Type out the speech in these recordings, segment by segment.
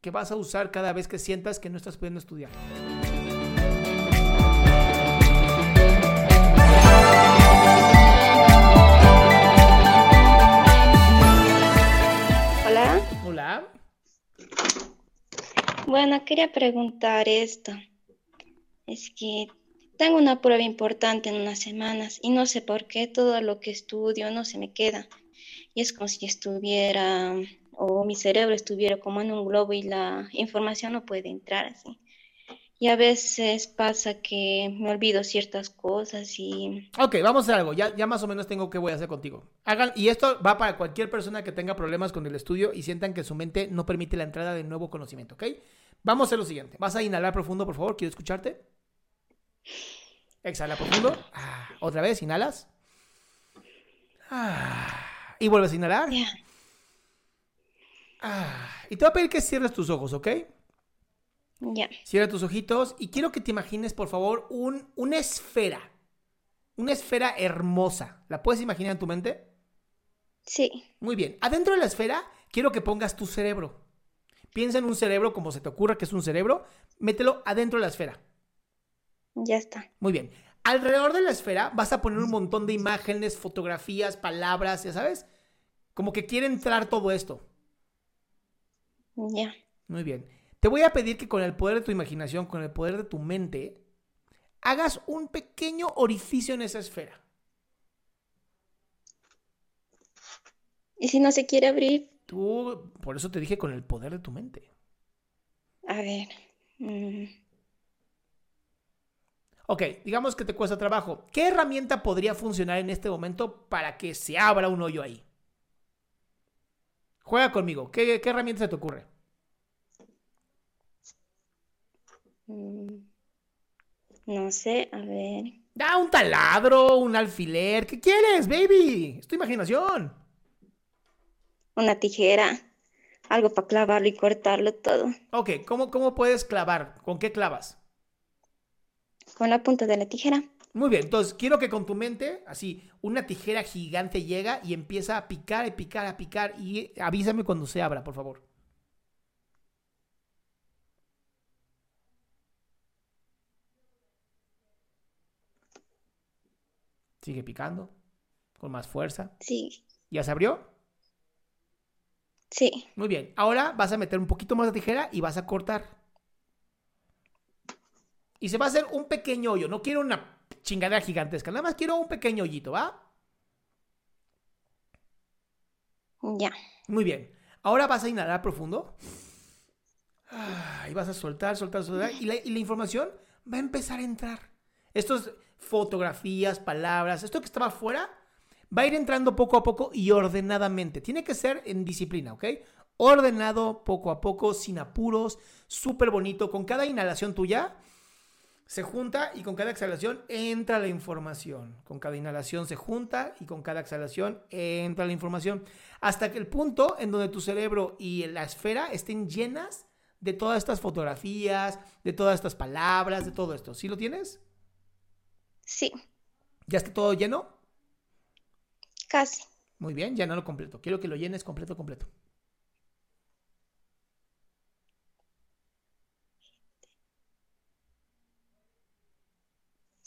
que vas a usar cada vez que sientas que no estás pudiendo estudiar. Hola. Hola. Bueno, quería preguntar esto. Es que tengo una prueba importante en unas semanas y no sé por qué todo lo que estudio no se me queda. Y es como si estuviera, o mi cerebro estuviera como en un globo y la información no puede entrar así. Y a veces pasa que me olvido ciertas cosas y Ok, vamos a hacer algo. Ya, ya más o menos tengo qué voy a hacer contigo. Hagan, y esto va para cualquier persona que tenga problemas con el estudio y sientan que su mente no permite la entrada de nuevo conocimiento, ¿ok? Vamos a hacer lo siguiente. Vas a inhalar profundo, por favor. Quiero escucharte. Exhala profundo. Ah, otra vez, inhalas. Ah, y vuelves a inhalar. ya, Ah, y te voy a pedir que cierres tus ojos, ¿ok? ya, Cierra tus ojitos y quiero que te imagines, por favor, un, una esfera. Una esfera hermosa. ¿La puedes imaginar en tu mente? sí, Muy bien. Adentro de la esfera, quiero que pongas tu cerebro. Piensa en un cerebro como se te ocurra que es un cerebro. Mételo adentro de la esfera. ya está. Muy bien. Alrededor de la esfera vas a poner un montón de imágenes, fotografías, palabras, ya sabes. Como que quiere entrar todo esto. Ya, Muy bien. Te voy a pedir que con el poder de tu imaginación, con el poder de tu mente, hagas un pequeño orificio en esa esfera. y si no se quiere abrir, Tú, por eso te dije con el poder de tu mente. a ver. mm, Ok, digamos que te cuesta trabajo. ¿Qué herramienta podría funcionar en este momento para que se abra un hoyo ahí? Juega conmigo. ¿Qué, qué herramienta se te ocurre? mm, no sé, a ver. Da un taladro, un alfiler. ¿Qué quieres, baby? Es tu imaginación. Una tijera, algo para clavarlo y cortarlo todo. Ok, ¿cómo, cómo puedes clavar? ¿Con qué clavas? Con la punta de la tijera. Muy bien, entonces quiero que con tu mente, así, una tijera gigante llega y empieza a picar, a picar, a picar. Y avísame cuando se abra, por favor. Sigue picando, con más fuerza. Sí, ¿Ya se abrió? sí, Muy bien. Ahora vas a meter un poquito más de tijera y vas a cortar. Y se va a hacer un pequeño hoyo. No quiero una chingadera gigantesca. Nada más quiero un pequeño hoyito, ¿va? ya. Muy bien. Ahora vas a inhalar profundo. Y vas a soltar, soltar, soltar. Y la, y la información va a empezar a entrar. Estos fotografías, palabras, esto que estaba afuera, va a ir entrando poco a poco y ordenadamente. Tiene que ser en disciplina, ¿ok? Ordenado, poco a poco, sin apuros, súper bonito. Con cada inhalación tuya, se junta y con cada exhalación entra la información. Con cada inhalación se junta y con cada exhalación entra la información. Hasta que el punto en donde tu cerebro y la esfera estén llenas de todas estas fotografías, de todas estas palabras, de todo esto. ¿Sí lo tienes? Sí, ¿Ya está todo lleno? casi. Muy bien, ya no lo completo. Quiero que lo llenes completo, completo.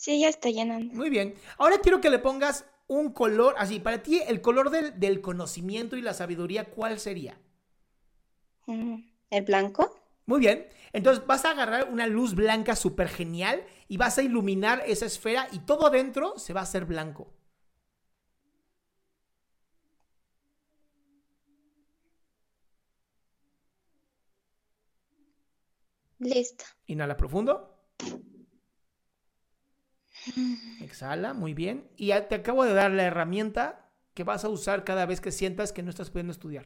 Sí, ya está llenando. Muy bien. Ahora quiero que le pongas un color, así, para ti, el color del, del conocimiento y la sabiduría, ¿cuál sería? Mm, ¿El blanco? Muy bien. Entonces vas a agarrar una luz blanca súper genial y vas a iluminar esa esfera y todo adentro se va a hacer blanco. Listo. Inhala profundo. Exhala, muy bien. Y ya te acabo de dar la herramienta que vas a usar cada vez que sientas que no estás pudiendo estudiar.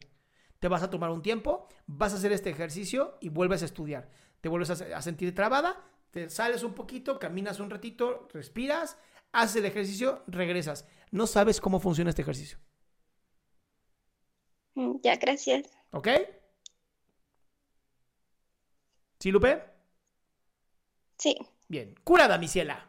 Te vas a tomar un tiempo, vas a hacer este ejercicio y vuelves a estudiar. Te vuelves a, a sentir trabada, te sales un poquito, caminas un ratito, respiras, haces el ejercicio, regresas. No sabes cómo funciona este ejercicio. Mm, Ya, gracias. ¿Ok? ¿Sí, Lupe? Sí, Bien. Curada, mi ciela.